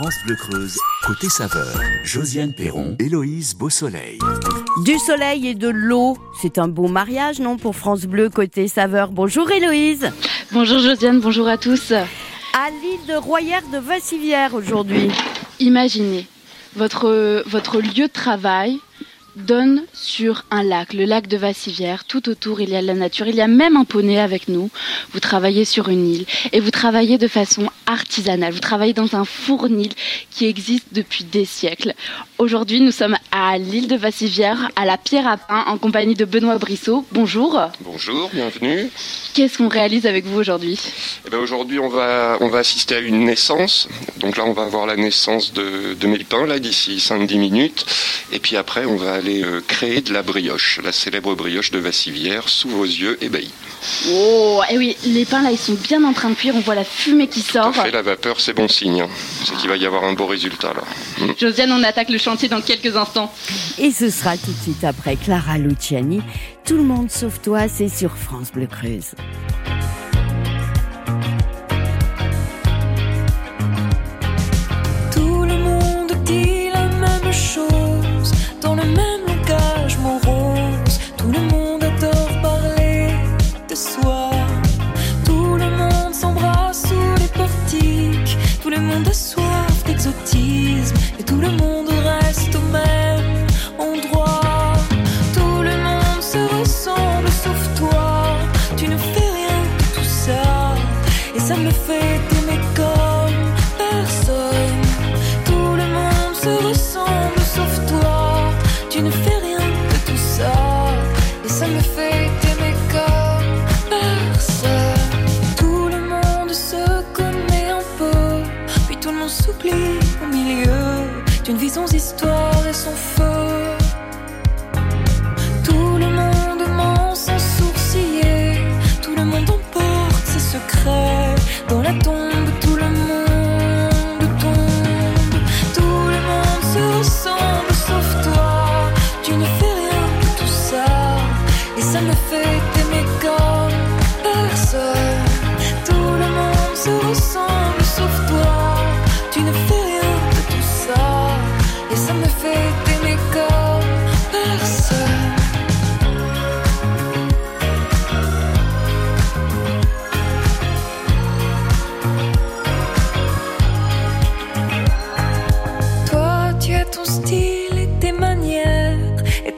France Bleu Creuse, côté saveur, Josiane Perron, Héloïse Beausoleil. Du soleil et de l'eau, c'est un beau mariage, non, pour France Bleu, côté saveur. Bonjour Héloïse. Bonjour Josiane, bonjour à tous. À l'île de Royère de Vassivière aujourd'hui. Imaginez, votre, votre lieu de travail donne sur un lac, le lac de Vassivière. Tout autour, il y a la nature. Il y a même un poney avec nous. Vous travaillez sur une île et vous travaillez de façon artisanale. Vous travaillez dans un fournil qui existe depuis des siècles. Aujourd'hui, nous sommes à l'île de Vassivière, à la Pierre à Pain, en compagnie de Benoît Brissot. Bonjour. Bonjour, bienvenue. Qu'est-ce qu'on réalise avec vous aujourd'hui? Eh ben Aujourd'hui, on va, on va assister à une naissance. Donc là, on va avoir la naissance de, de mes pains, là, d'ici 5-10 minutes. Et puis après, on va aller euh, créer de la brioche, la célèbre brioche de Vassivière, sous vos yeux ébahis. Oh, et eh oui, les pains là, ils sont bien en train de cuire. On voit la fumée qui sort. Fait, la vapeur, c'est bon signe. C'est qu'il va y avoir un beau résultat là. Mm. Josiane, on attaque le chantier dans quelques instants. Et ce sera tout de suite après Clara Luciani. Tout le monde sauf toi, c'est sur France Bleu Creuse. tout le monde s'oublie au milieu d'une vie sans histoire et sans feu. Tout le monde ment sans sourciller, tout le monde emporte ses secrets. Dans la tombe, tout le monde.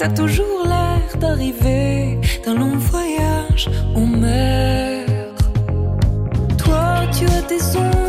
t'as toujours l'air d'arriver d'un long voyage, on meurt. Toi, tu as des ondes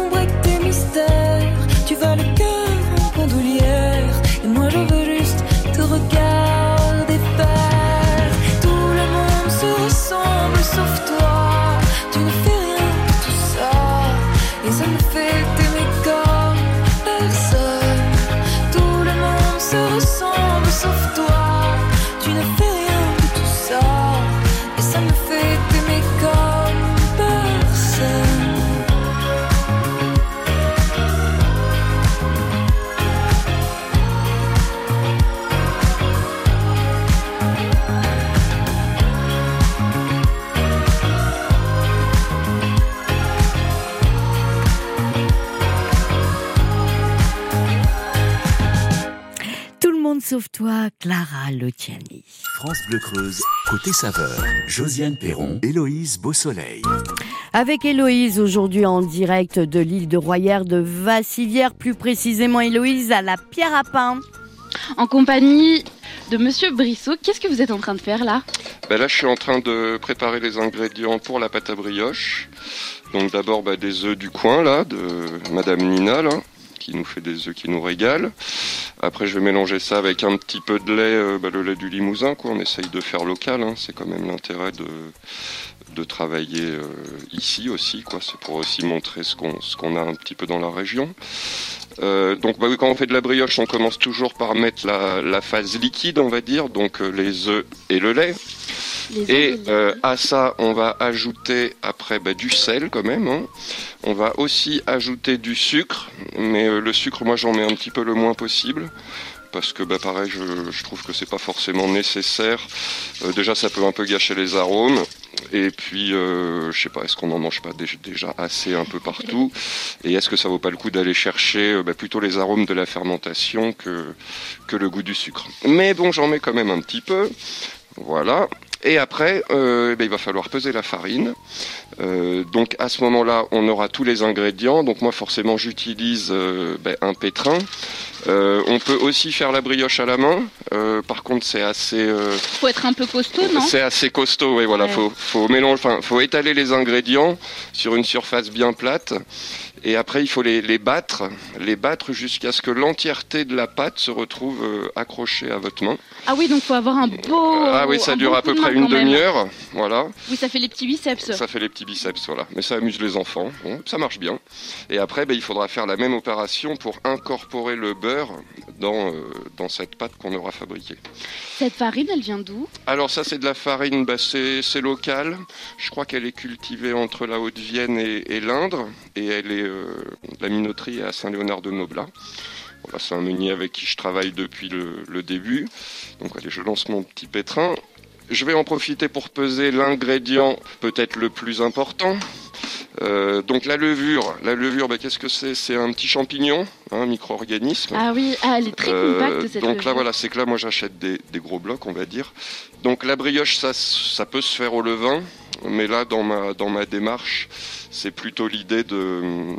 sauf toi, Clara Luciani. France Bleu Creuse, côté saveur, Josiane Perron, Héloïse Beausoleil. Avec Héloïse aujourd'hui en direct de l'île de Royère de Vassivière, plus précisément Héloïse à la Pierre à Pain. En compagnie de Monsieur Brissot, qu'est-ce que vous êtes en train de faire là? Ben Là, je suis en train de préparer les ingrédients pour la pâte à brioche. Donc d'abord ben, des œufs du coin là, de Madame Nina là qui nous fait des œufs qui nous régalent. Après, je vais mélanger ça avec un petit peu de lait, euh, bah, le lait du Limousin. Quoi. On essaye de faire local. Hein. C'est quand même l'intérêt de, de travailler euh, ici aussi. C'est pour aussi montrer ce qu'on, ce qu'on a un petit peu dans la région. Euh, donc bah, quand on fait de la brioche, on commence toujours par mettre la, la phase liquide, on va dire, donc les œufs et le lait. Et euh, à ça, on va ajouter après bah, du sel quand même. Hein. On va aussi ajouter du sucre, mais euh, le sucre, moi, j'en mets un petit peu le moins possible. Parce que bah, pareil, je, trouve que c'est pas forcément nécessaire. Euh, déjà, ça peut un peu gâcher les arômes. Et puis, euh, je sais pas, est-ce qu'on n'en mange pas déjà assez un peu partout Et est-ce que ça vaut pas le coup d'aller chercher euh, bah, plutôt les arômes de la fermentation que, que le goût du sucre? Mais bon, j'en mets quand même un petit peu. Voilà. Et après, euh, ben, il va falloir peser la farine. Euh, donc à ce moment-là, on aura tous les ingrédients. Donc moi, forcément, j'utilise euh, ben, un pétrin. on peut aussi faire la brioche à la main. par contre, c'est assez. faut être un peu costaud, non? C'est assez costaud, oui. Voilà, faut, faut mélanger, enfin, faut étaler les ingrédients sur une surface bien plate. Et après, il faut les, les battre, les battre jusqu'à ce que l'entièreté de la pâte se retrouve euh, accrochée à votre main. Ah oui, donc il faut avoir un beau. Ah oui, ça dure à peu près une demi-heure, voilà. Oui, ça fait les petits biceps. Ça fait les petits biceps, voilà. Mais ça amuse les enfants, ça marche bien. Et après, ben, il faudra faire la même opération pour incorporer le beurre dans, euh, dans cette pâte qu'on aura fabriquée. Cette farine, elle vient d'où? Alors ça, c'est de la farine, ben, c'est local. Je crois qu'elle est cultivée entre la Haute-Vienne et, et l'Indre, et elle est euh, la minoterie à Saint-Léonard de Noblat. c'est un meunier avec qui je travaille depuis le, début. Donc allez, je lance mon petit pétrin. Je vais en profiter pour peser l'ingrédient peut-être le plus important. Euh, donc la levure, la levure, bah, qu'est-ce que c'est? C'est un petit champignon, un hein, micro-organisme. Ah oui, ah, elle est très euh, compacte cette Donc là voilà, c'est que là moi j'achète des, gros blocs, on va dire. Donc la brioche, ça, ça peut se faire au levain, mais là dans ma, dans ma démarche, c'est plutôt l'idée de,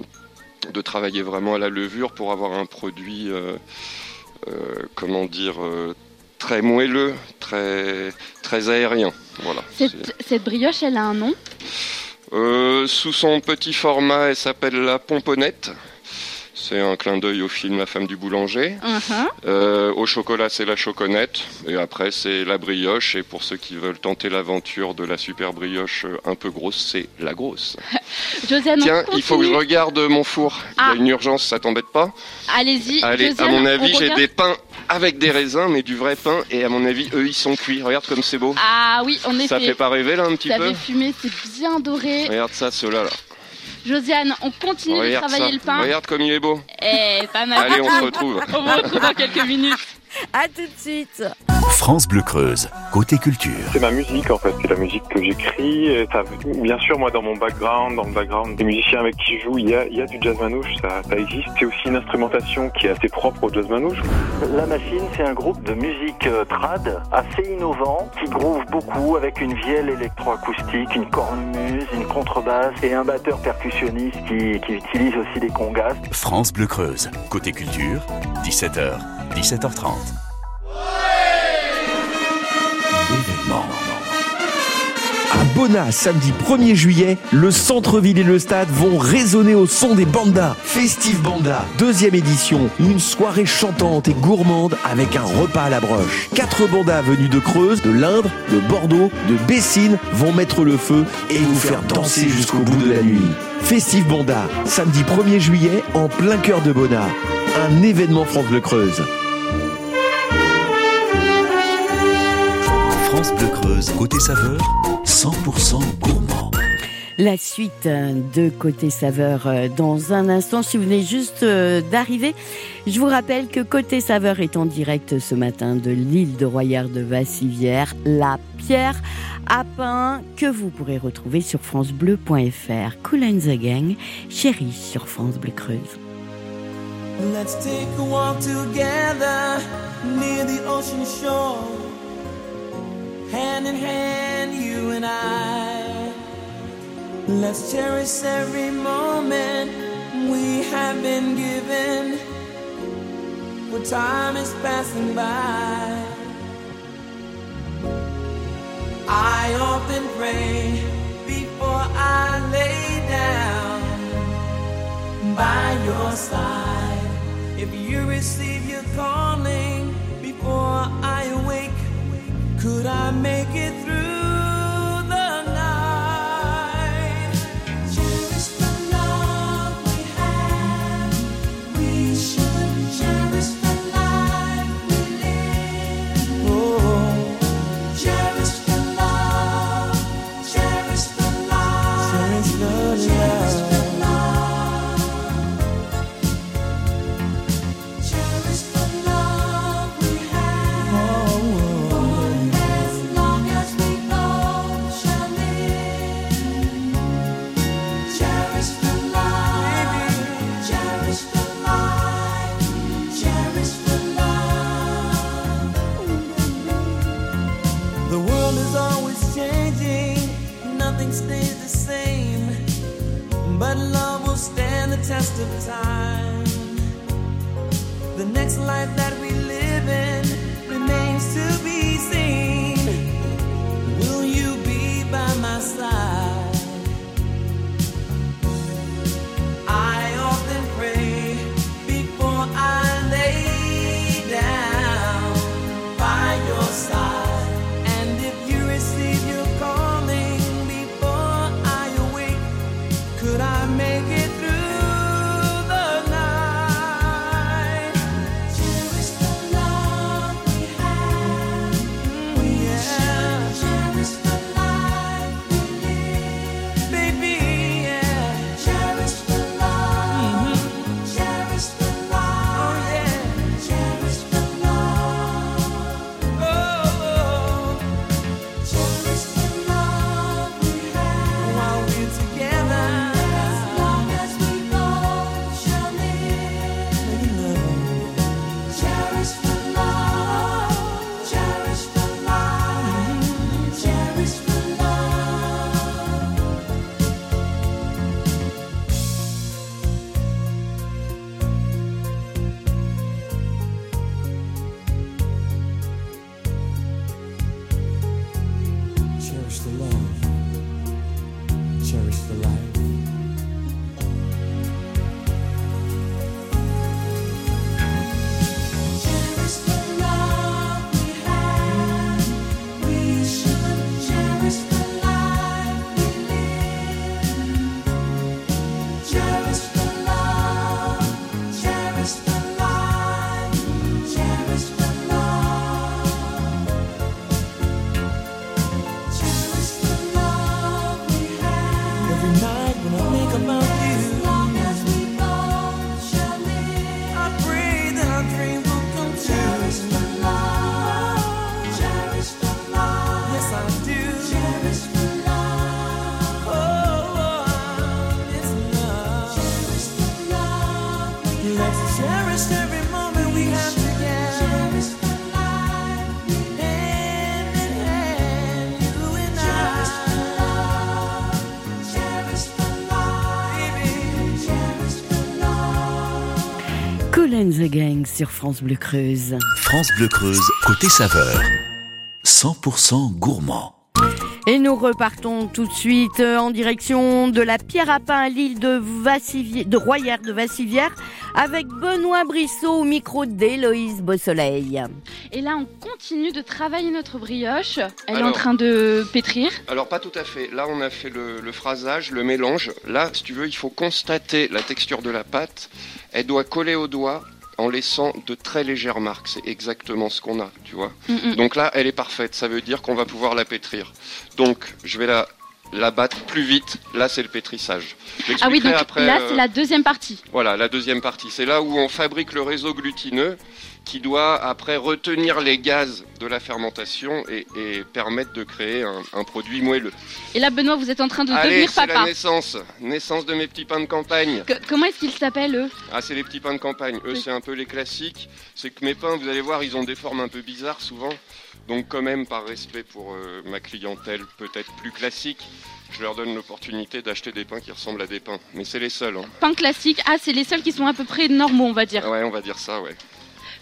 de travailler vraiment à la levure pour avoir un produit, euh, euh, comment dire, très moelleux, très, très aérien. Voilà. Cette, brioche, elle a un nom? Sous son petit format, elle s'appelle la pomponnette. C'est un clin d'œil au film La femme du boulanger. Uh-huh. Euh, au chocolat, c'est la choconnette. Et après, c'est la brioche. Et pour ceux qui veulent tenter l'aventure de la super brioche euh, un peu grosse, c'est la grosse. Josiane, Tiens, il faut que je regarde mon four. Il y a ah. une urgence, ça t'embête pas? Allez-y. Allez, à mon avis, j'ai des pains avec des raisins, mais du vrai pain. Et à mon avis, eux, ils sont cuits. Regarde comme c'est beau. Ah oui, on est Ça fait pas rêver là un petit peu Ça fait fumer, c'est bien doré. Regarde ça, ceux-là là. Josiane, on continue de travailler le pain. Regarde comme il est beau. Eh, pas mal. Allez, on se retrouve. on se retrouve dans quelques minutes. À tout de suite. France Bleu Creuse, côté culture. C'est ma musique en fait, c'est la musique que j'écris. Bien sûr, moi dans mon background, dans le background des musiciens avec qui je joue, il y a, du jazz manouche, ça, existe. C'est aussi une instrumentation qui est assez propre au jazz manouche. La Machine, c'est un groupe de musique euh, trad assez innovant qui groove beaucoup avec une vielle électroacoustique, une cornemuse, une contrebasse et un batteur percussionniste qui, qui utilise aussi des congas. France Bleu Creuse, côté culture, 17h, 17h30. Bona, samedi 1er juillet, le centre-ville et le stade vont résonner au son des bandas. Festive Banda, deuxième édition, une soirée chantante et gourmande avec un repas à la broche. Quatre bandas venus de Creuse, de l'Indre, de Bordeaux, de Bessines vont mettre le feu et vous faire danser jusqu'au bout de la nuit. Festive Banda, samedi 1er juillet, en plein cœur de Bona. Un événement France Bleu Creuse. France Bleu Creuse, côté saveur, 100% gourmand. La suite de Côté Saveur euh, dans un instant. Si vous venez juste euh, d'arriver, je vous rappelle que Côté Saveur est en direct ce matin de l'île de Royère de Vassivière, la pierre à pain que vous pourrez retrouver sur francebleu.fr. Cool and the Gang, chérie sur France Bleu Creuse. Let's take a walk together near the ocean shore. Hand in hand, you and I. Let's cherish every moment we have been given, for time is passing by. I often pray before I lay down by your side. If you receive your calling before I awake could I make it through? The sur France Bleu Creuse. France Bleu Creuse, côté saveur. 100% gourmand. Et nous repartons tout de suite euh, en direction de la Pierre à Pain à l'île de, Vassivière- de Royère de Vassivière avec Benoît Brissot au micro d'Héloïse Beausoleil. Et là, on continue de travailler notre brioche. Elle est en train de pétrir. Alors pas tout à fait. Là on a fait le, le phrasage, le mélange. Là, si tu veux, il faut constater la texture de la pâte. Elle doit coller au doigt en laissant de très légères marques. C'est exactement ce qu'on a, tu vois. Mm, mm. Donc là, elle est parfaite. Ça veut dire qu'on va pouvoir la pétrir. Donc je vais la, la battre plus vite. Là, c'est le pétrissage. Ah oui, donc après, là, euh, c'est la deuxième partie. Voilà, la deuxième partie. C'est là où on fabrique le réseau glutineux qui doit après retenir les gaz de la fermentation et, et permettre de créer un, un produit moelleux. Et là, Benoît, vous êtes en train de Allez, devenir c'est la papa. naissance. Naissance de mes petits pains de campagne. Que- comment est-ce qu'ils s'appellent, eux? Ah, c'est les petits pains de campagne. Eux, Oui. c'est un peu les classiques. C'est que mes pains, vous allez voir, ils ont des formes un peu bizarres souvent. Donc, quand même, par respect pour euh, ma clientèle peut-être plus classique, je leur donne l'opportunité d'acheter des pains qui ressemblent à des pains. Mais c'est les seuls. Hein. Pain classique. Ah, c'est les seuls qui sont à peu près normaux, on va dire. Ouais, on va dire ça, ouais.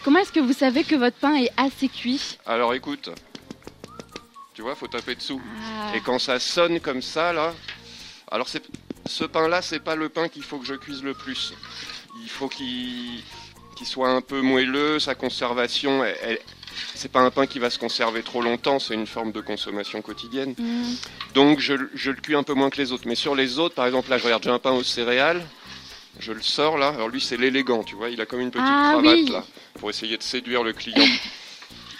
Comment est-ce que vous savez que votre pain est assez cuit Alors, écoute. Tu vois, faut taper dessous. Ah. Et quand ça sonne comme ça, là, alors c'est ce pain-là, c'est pas le pain qu'il faut que je cuise le plus. Il faut qu'il soit un peu moelleux, sa conservation, elle- c'est pas un pain qui va se conserver trop longtemps, c'est une forme de consommation quotidienne. Mm. Donc je, je le cuis un peu moins que les autres. Mais sur les autres, par exemple, là, je regarde, j'ai un pain aux céréales. Je le sors là. Alors lui, c'est l'élégant, tu vois. Il a comme une petite Ah, cravate oui. là, pour essayer de séduire le client.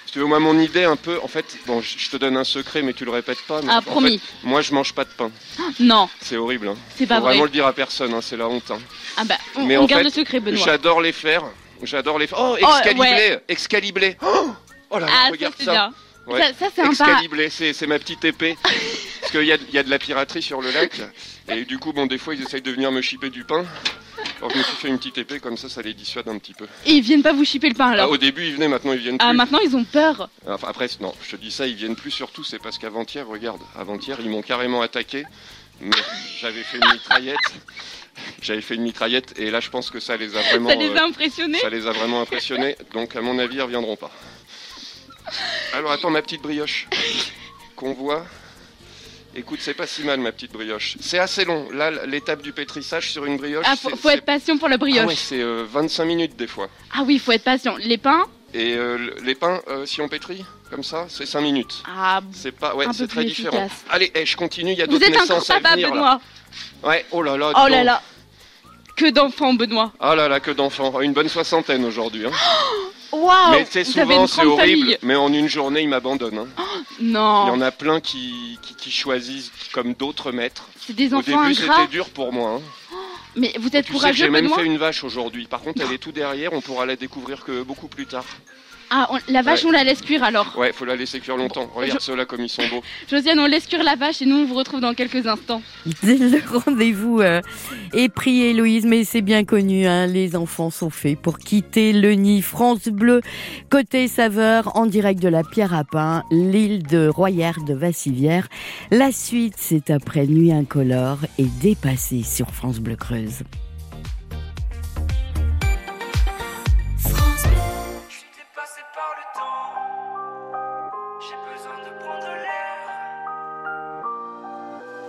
Si tu veux, moi, mon idée un peu, en fait, bon, je te donne un secret, mais tu le répètes pas. mais Ah, en promis. fait, moi, je mange pas de pain. Non, C'est horrible. Hein. c'est Faut pas vraiment vrai. le dire à personne. hein, c'est la honte. hein. Ah bah, on, Mais on en garde fait, le secret, Benoît. J'adore les faire. J'adore les faire. Oh, Oh, excaliblé, ouais. excaliblé. Oh, oh là là, Ah, regarde ça. bien. Ouais. Ça, ça, c'est. Excaliblé, c'est ma petite épée. Parce qu'il y a, y a de la piraterie sur le lac. Et du coup, bon, des fois, ils essayent de venir me chipper du pain. Alors, je me suis fait une petite épée, comme ça, ça les dissuade un petit peu. Et ils viennent pas vous chipper le pain Ah, alors. au début, ils venaient, maintenant, ils viennent plus. Ah, maintenant ils ont peur. Enfin, après, non, je te dis ça, ils viennent plus surtout, c'est parce qu'avant-hier, regarde, avant-hier, ils m'ont carrément attaqué. Mais j'avais fait une mitraillette. J'avais fait une mitraillette et là, je pense que ça les a vraiment, Ça les euh, a impressionnés ça les a vraiment impressionnés. Donc, à mon avis, ils reviendront pas. Alors, attends, ma petite brioche qu'on voit. Écoute, c'est pas si mal, ma petite brioche. C'est assez long. Là, l'étape du pétrissage sur une brioche, Ah, faut, faut être patient pour la Ah ouais, brioche. c'est euh, 25 minutes des fois. Ah oui, faut être patient. Les pains, Et euh, le- les pains, euh, si on pétrit comme ça, c'est 5 minutes. ah, C'est pas, ouais, c'est très différent. efficace. Allez, eh, je continue. Il y a vous d'autres êtes naissances à venir. là. Benoît. Ouais. Oh là là. Oh là là. Que d'enfants, Benoît. Oh là là, que d'enfants. Une bonne soixantaine aujourd'hui. hein. Waouh mais c'est souvent, c'est horrible. famille. Mais en une journée, ils m'abandonnent. hein. Il y Non, en a plein qui, qui, qui choisissent comme d'autres maîtres. c'est des Au enfants début, ingrats. c'était dur pour moi. hein. Mais vous êtes Tu courageux, j'ai même fait une vache aujourd'hui. Par contre, elle est tout derrière. On pourra la découvrir que beaucoup plus tard. Ah, on- la vache, Ouais. on la laisse cuire alors. Ouais, faut la laisser cuire longtemps. Regarde ceux-là comme ils sont beaux. Josiane, on laisse cuire la vache et nous, on vous retrouve dans quelques instants. Le rendez-vous euh, est pris, Héloïse, mais c'est bien connu, hein, les enfants sont faits pour quitter le nid. France Bleu, côté saveur, en direct de la Pierre à Pain, l'île de Royère de Vassivière. La suite, c'est après Nuit incolore et dépassé sur France Bleu Creuse.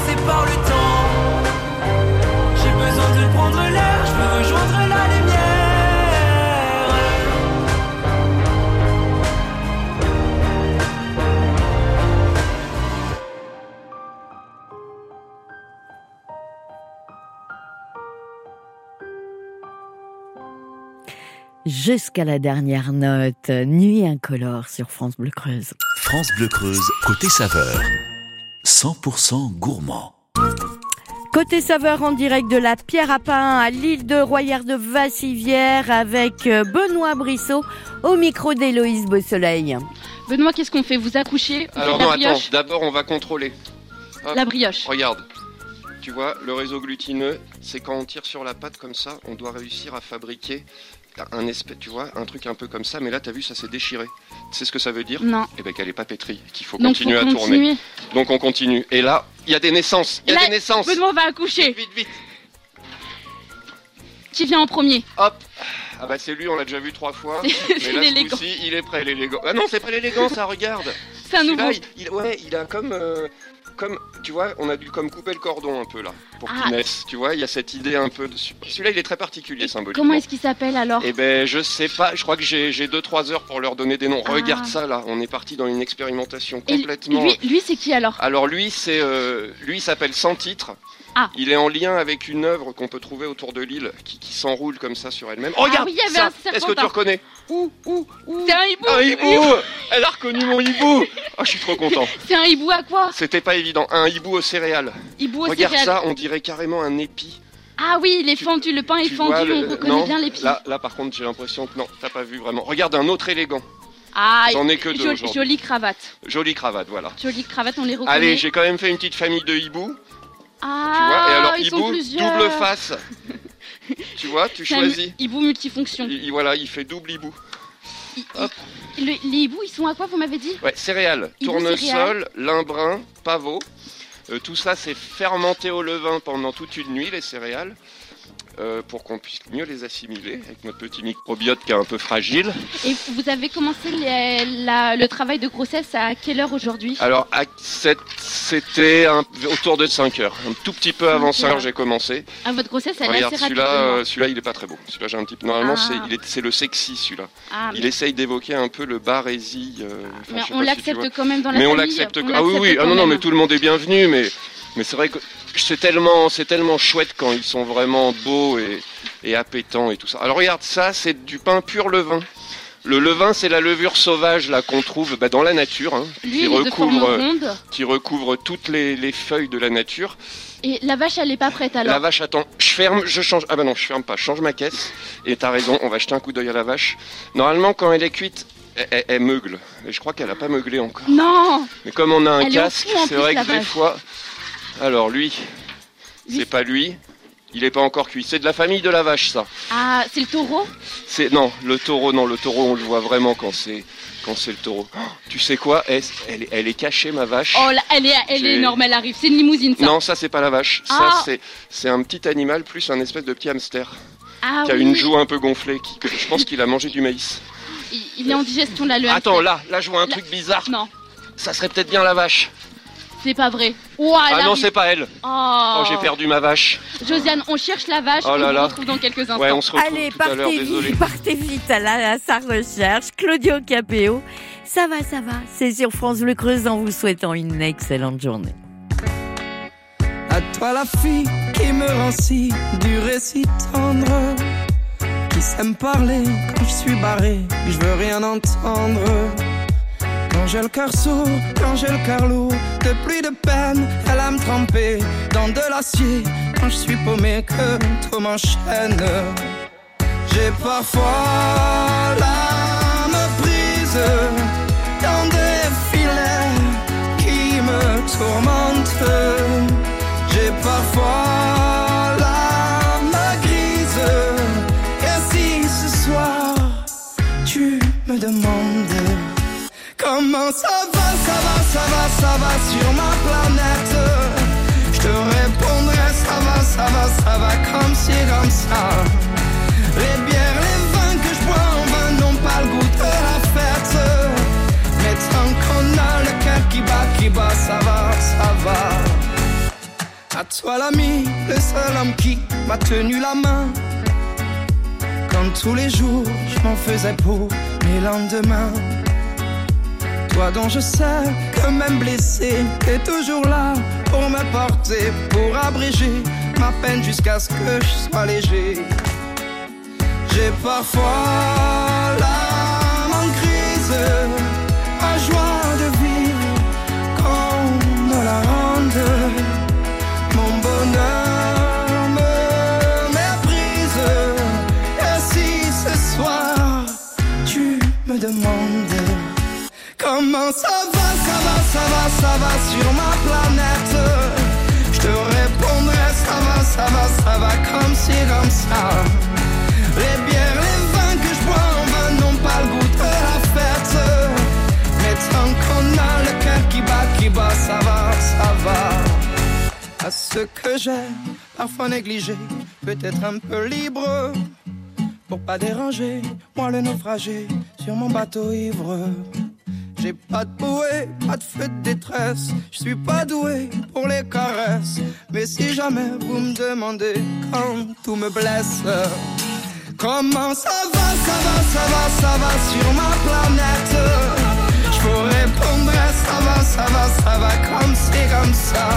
dépassé par le temps. J'ai besoin de prendre l'air, je veux rejoindre la lumière. Jusqu'à la dernière note, Nuit incolore sur France Bleu Creuse. France Bleu Creuse, côté saveur. 100% gourmand. Côté saveur en direct de la Pierre à Pain à l'île de Royère de Vassivière avec euh, Benoît Brissot au micro d'Héloïse Beausoleil. Benoît, qu'est-ce qu'on fait? Vous accouchez Alors non, la attends. D'abord, on va contrôler. Hop. La brioche. Regarde. Tu vois, le réseau glutineux, c'est quand on tire sur la pâte comme ça, on doit réussir à fabriquer un espèce, tu vois, un truc un peu comme ça. Mais là, t'as vu, ça s'est déchiré. Tu sais ce que ça veut dire? Non. Eh ben qu'elle est pas pétrie, qu'il faut Donc continuer faut à tourner. Donc on continue. Et là, il y a des naissances. Il y a Là, des naissances. Benoît va accoucher. Vite, vite. Qui vient en premier? Hop. Ah bah c'est lui, on l'a déjà vu trois fois. C'est- Mais là, ce l'élégant. coup-ci, il est prêt, l'élégant. Ah non, c'est pas l'élégant, ça regarde. C'est un nouveau. Celui-là, il, il- ouais, il a comme, euh, comme, tu vois, on a dû comme couper le cordon un peu là, pour Ah. qu'il naisse. Tu vois, il y a cette idée un peu dessus. Celui-là, il est très particulier symboliquement. Comment est-ce qu'il s'appelle alors Eh ben, je sais pas. Je crois que j'ai 2-3 heures pour leur donner des noms. Ah. Regarde ça là. On est parti dans une expérimentation Et complètement. lui, lui c'est qui alors Alors lui, c'est euh, lui il s'appelle Sans titre. Ah. Il est en lien avec une œuvre qu'on peut trouver autour de l'île qui, qui s'enroule comme ça sur elle-même. Oh, regarde oui, il y avait ça. Est-ce que tu reconnais Ouh, ouh, ouh. C'est un hibou Un hibou Elle a reconnu mon hibou Oh, je suis trop content. C'est un hibou à quoi C'était pas évident. Un hibou aux céréales. Hibou Regarde céréales. ça, on dirait carrément un épi. Ah oui, il est Tu- fendu, le pain est fendu, on reconnaît non, bien l'épi. Là, là, par contre, j'ai l'impression que non, t'as pas vu vraiment. Regarde un autre élégant. Ah, J'en ai que deux joli- aujourd'hui. jolie cravate. Jolie cravate, voilà. Jolie cravate, on les reconnaît. Allez, j'ai quand même fait une petite famille de hiboux. Ah, Tu vois, et alors ils sont hibou, plusieurs. double face. tu vois, tu un choisis. hibou multifonction. Il, il- voilà, il fait double hibou. Il- Hop. Le- les hiboux, ils sont à quoi, vous m'avez dit Ouais, céréales, Hibou tournesol, brun, pavot. Euh, tout ça, c'est fermenté au levain pendant toute une nuit, les céréales, euh, pour qu'on puisse mieux les assimiler avec notre petit microbiote qui est un peu fragile. Et vous avez commencé les- la- le travail de grossesse à quelle heure aujourd'hui? Alors, c'était autour de 5 heures. Un tout petit peu avant Cinq 5 heures, j'ai commencé. Ah, votre grossesse, elle est assez celui-là, euh, celui-là, il est pas très beau. Celui-là, j'ai un petit. Normalement, Ah. c'est le sexy, celui-là. Ah, Il mais- essaye d'évoquer un peu le barésie. euh, mais on si l'accepte quand même dans la mais on famille. l'accepte. on Ah oui, oui. l'accepte Ah non, non, mais tout le monde est bienvenu. Mais, mais c'est vrai que c'est tellement, c'est tellement chouette quand ils sont vraiment beaux et, et appétants et tout ça. Alors regarde, ça, c'est du pain pur levain. Le levain, c'est la levure sauvage là qu'on trouve bah, dans la nature, hein, Lui, qui recouvre, ronde. qui recouvre toutes les, les feuilles de la nature. Et la vache, elle est pas prête alors La vache, attends, je ferme, je change. Ah bah non, je ferme pas, je change ma caisse. Et t'as raison, on va jeter un coup d'œil à la vache. Normalement, quand elle est cuite, elle, elle- elle meugle. Et je crois qu'elle a pas meuglé encore. Non Mais comme on a un Elle casque, c'est vrai que des fois. Alors lui, c'est pas lui. Il est pas encore cuit. C'est de la famille de la vache, ça. Ah, c'est le taureau? C'est non, le taureau, non, le taureau, on le voit vraiment quand c'est quand c'est le taureau. Oh, tu sais quoi? Elle, elle, elle est cachée, ma vache? Oh, là, elle est, elle est énorme, elle arrive. C'est une limousine, ça. non, ça c'est pas la vache. Ah. Ça c'est c'est un petit animal plus un espèce de petit hamster ah, qui a oui. une joue un peu gonflée. Qui, je pense qu'il a mangé du maïs. Il, il est en digestion, là, le Attends, hamster. là, là je vois un Là- truc bizarre. Non, Ça serait peut-être bien la vache. C'est pas vrai. Ouah, elle ah non, arrive. c'est pas elle. Oh, Oh, j'ai perdu ma vache. Josiane, on cherche la vache. Oh là on vous là. retrouve dans quelques instants. Ouais, on se retrouve Allez, tout à l'heure. partez vite, partez vite à, la, à sa recherche. Claudio Capéo, ça va, ça va. C'est sur France Bleu Creuse en vous souhaitant une excellente journée. À toi la fille qui me rend si dur et si tendre Qui sait me parler quand je suis barré Je veux rien entendre Quand j'ai le cœur quand j'ai le cœur lourd De pluie de peine, elle aime tremper Dans de l'acier, quand je suis paumé Que tout m'enchaîne. J'ai parfois l'âme prise Dans des filets qui me tourmentent. J'ai parfois sur ma planète, je te répondrai ça va, ça va, ça va comme si, comme ça. Les bières, les vins que je bois en vain n'ont pas le goût de la fête. Mais tant qu'on a le cœur qui bat, qui bat, ça va, ça va. À toi l'ami, le seul homme qui m'a tenu la main. Quand tous les jours je m'en faisais pour mes lendemains. Toi dont je sais que même blessé, t'es toujours là pour me porter, pour abréger ma peine jusqu'à ce que je sois léger. J'ai parfois l'âme en crise, ça va, sur ma planète, je te répondrai ça va, ça va, ça va comme si, comme ça. Les bières, les vins que je bois en vain n'ont pas le goût de la fête. Mais tant qu'on a le cœur qui bat, qui bat, ça va, ça va à ce que j'ai parfois négligé, peut-être un peu libre, pour pas déranger, moi le naufragé sur mon bateau ivre. J'ai pas de bouée, pas de feu de détresse. Je suis pas doué pour les caresses. Mais si jamais vous me demandez quand tout me blesse, comment ça va, ça va, ça va, ça va sur ma planète? Je vous répondrai, ça va, ça va, ça va comme c'est comme ça.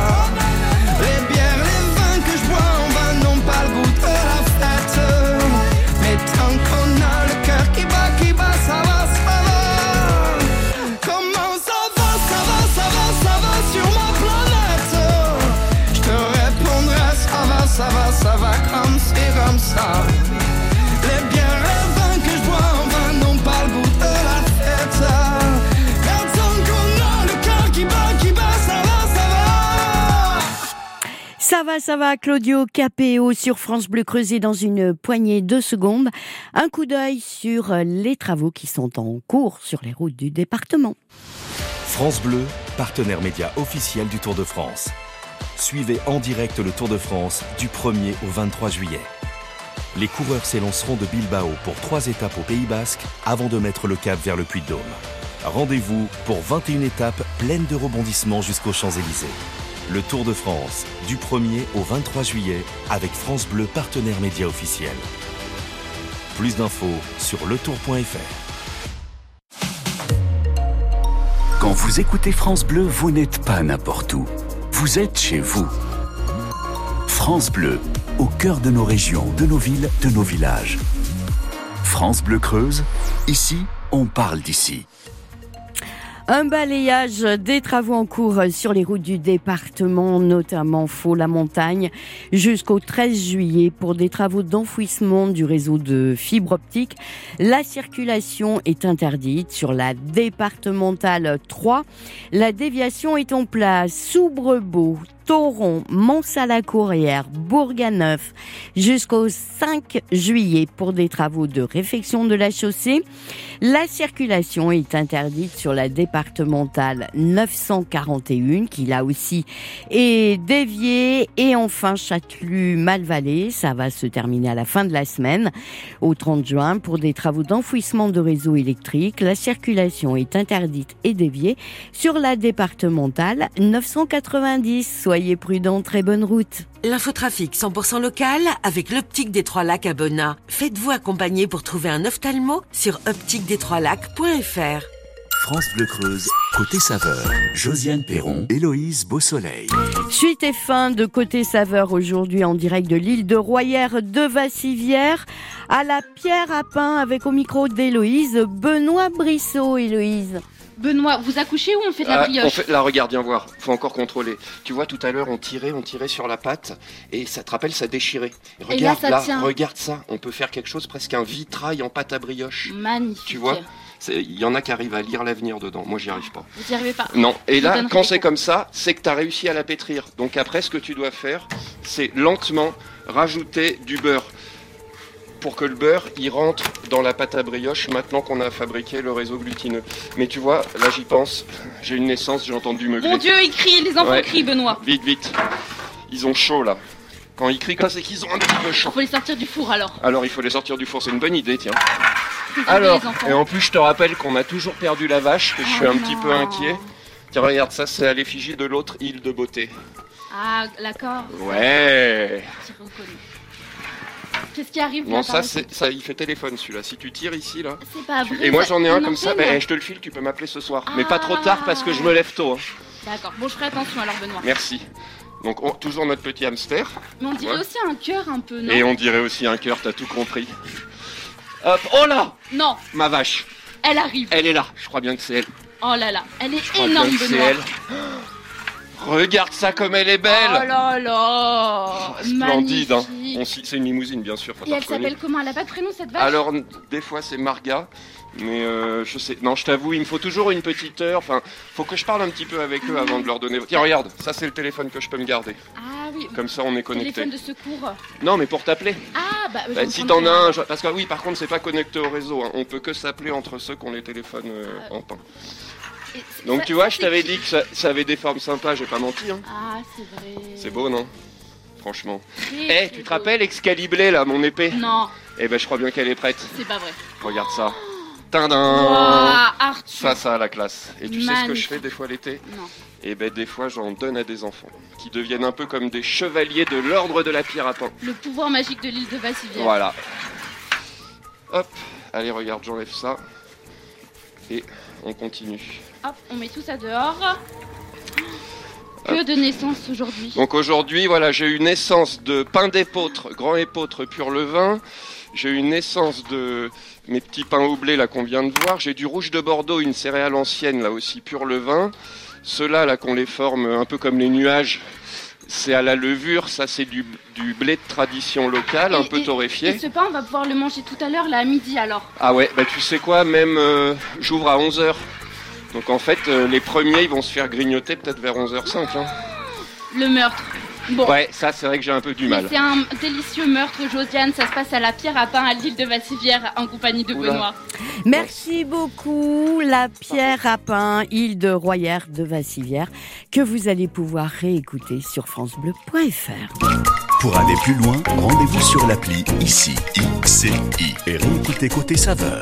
Ça va, Claudio Capéo sur France Bleu Creusé dans une poignée de secondes. Un coup d'œil sur les travaux qui sont en cours sur les routes du département. France Bleu, partenaire média officiel du Tour de France. Suivez en direct le Tour de France du 1er au 23 juillet. Les coureurs s'élanceront de Bilbao pour trois étapes au Pays Basque avant de mettre le cap vers le Puy-de-Dôme. Rendez-vous pour 21 étapes pleines de rebondissements jusqu'aux Champs-Élysées. Le Tour de France du 1er au 23 juillet avec France Bleu, partenaire média officiel. Plus d'infos sur letour.fr. Quand vous écoutez France Bleu, vous n'êtes pas n'importe où. Vous êtes chez vous. France Bleu, au cœur de nos régions, de nos villes, de nos villages. France Bleu Creuse, ici, on parle d'ici. Un balayage des travaux en cours sur les routes du département, notamment Faux-la-Montagne, jusqu'au 13 juillet pour des travaux d'enfouissement du réseau de fibre optique. La circulation est interdite sur la départementale 3. La déviation est en place sous Brebeau, Toron, Mont-Salacourrière, Bourganeuf jusqu'au 5 juillet pour des travaux de réfection de la chaussée. La circulation est interdite sur la départementale 941 qui là aussi est déviée et enfin Châtelus-Malvalais, ça va se terminer à la fin de la semaine au 30 juin pour des travaux d'enfouissement de réseau électrique. La circulation est interdite et déviée sur la départementale 990. Soyez prudents, très bonne route. L'infotrafic 100% local avec l'optique des Trois Lacs à Bonnat. Faites-vous accompagner pour trouver un ophtalmo sur optiquedes-trois-lacs.fr. France Bleu Creuse, côté saveur. Josiane Perron, Héloïse Beausoleil. Suite et fin de Côté Saveur aujourd'hui en direct de l'île de Royère de Vassivière à la pierre à pain avec au micro d'Héloïse Benoît Brissot. Héloïse. Benoît, vous accouchez ou on fait de la Ah, brioche on fait, là, regarde, viens voir. Faut encore contrôler. Tu vois, tout à l'heure, on tirait, on tirait sur la pâte et ça te rappelle, ça déchirait. Regarde ça tient. regarde ça. On peut faire quelque chose, presque un vitrail en pâte à brioche. Magnifique. Tu vois Il y en a qui arrivent à lire l'avenir dedans. Moi, j'y arrive pas. Vous n'y arrivez pas Non. Et Je là, quand c'est comme ça, c'est que tu as réussi à la pétrir. Donc après, ce que tu dois faire, c'est lentement rajouter du beurre pour que le beurre il rentre dans la pâte à brioche maintenant qu'on a fabriqué le réseau glutineux. Mais tu vois, là j'y pense, j'ai une naissance, j'ai entendu meugler. Mon Dieu, il crie, les enfants Ouais. crient, Benoît. Vite, vite. Ils ont chaud là. Quand ils crient comme c'est qu'ils ont un petit peu chaud. Faut les sortir du four alors. Alors il faut les sortir du four, c'est une bonne idée, tiens. Alors, et en plus je te rappelle qu'on a toujours perdu la vache, que je suis Oh un petit peu inquiet. Tiens, regarde, ça c'est à l'effigie de l'autre île de beauté. Ah, d'accord. Ouais. Qu'est-ce qui arrive Non, là, ça, c'est, ça, il fait téléphone celui-là. Si tu tires ici, là. C'est pas tu- vrai. Et moi j'en ai un comme ça, là. je te le file, tu peux m'appeler ce soir. Mais pas trop Ah. tard parce que je me lève tôt. hein. D'accord. Bon, je ferai attention alors, Benoît. Merci. Donc on- toujours notre petit hamster. Mais on dirait Ouais. aussi un cœur un peu, non Et on dirait aussi un cœur, t'as tout compris. Hop, oh là Non, Ma vache, elle arrive. elle est là. Je crois bien que c'est elle. Oh là là, elle est Je crois énorme, que c'est Benoît. elle. Regarde ça comme elle est belle Oh là là Splendide, hein. C'est une limousine, bien sûr. faut Et elle s'appelle comment? Elle a pas de prénom cette vache? Alors, des fois c'est Marga, mais euh, je sais. Non, je t'avoue, il me faut toujours une petite heure. Enfin, faut que je parle un petit peu avec eux avant de leur donner. Tiens, regarde, ça c'est le téléphone que je peux me garder. Ah oui. Comme ça, on est connecté. Téléphone de secours. Non, mais pour t'appeler. Ah bah. Bah, si t'en as un, je- parce que oui, par contre, c'est pas connecté au réseau. hein. On peut que s'appeler entre ceux qui ont les téléphones euh, en pain. Donc ça- tu vois, je t'avais dit que ça, ça avait des formes sympas. J'ai pas menti. Hein. Ah, c'est vrai. C'est beau, non? Franchement. Eh, tu te beau. rappelles Excaliblé là, mon épée? Non, Eh ben, je crois bien qu'elle est prête. c'est pas vrai. Regarde ça. Tadam Ouah, Arthur. Ça, ça a la classe. Et tu sais ce que je fais des fois l'été? Non. Et ben des fois j'en donne à des enfants qui deviennent un peu comme des chevaliers de l'ordre de la pierre à pain. Le pouvoir magique de l'île de Vassivière. Voilà. Hop, allez regarde, j'enlève ça. Et on continue. Hop, on met tout ça dehors. Que de naissance aujourd'hui. Donc aujourd'hui, voilà, j'ai eu naissance de pain d'épeautre, grand épeautre pur levain. J'ai eu naissance de mes petits pains au blé là qu'on vient de voir. J'ai du rouge de Bordeaux, une céréale ancienne là aussi pur levain. Ceux-là là qu'on les forme un peu comme les nuages, c'est à la levure. Ça c'est du, du blé de tradition locale, un Et- peu et- torréfié. Et ce pain, on va pouvoir le manger tout à l'heure, là, à midi alors. Ah ouais, bah tu sais quoi, même euh, j'ouvre à 11h. Donc en fait, euh, les premiers ils vont se faire grignoter peut-être vers 11h05. hein. Le meurtre. Bon. Ouais, ça c'est vrai que j'ai un peu du mal. c'est un délicieux meurtre, Josiane. Ça se passe à la pierre à pain à l'île de Vassivière en compagnie de Oula. Benoît. Merci beaucoup, la pierre à pain, île de Royère de Vassivière, que vous allez pouvoir réécouter sur FranceBleu.fr. Pour aller plus loin, rendez-vous sur l'appli ICI, ICI et réécoutez Côté Saveur.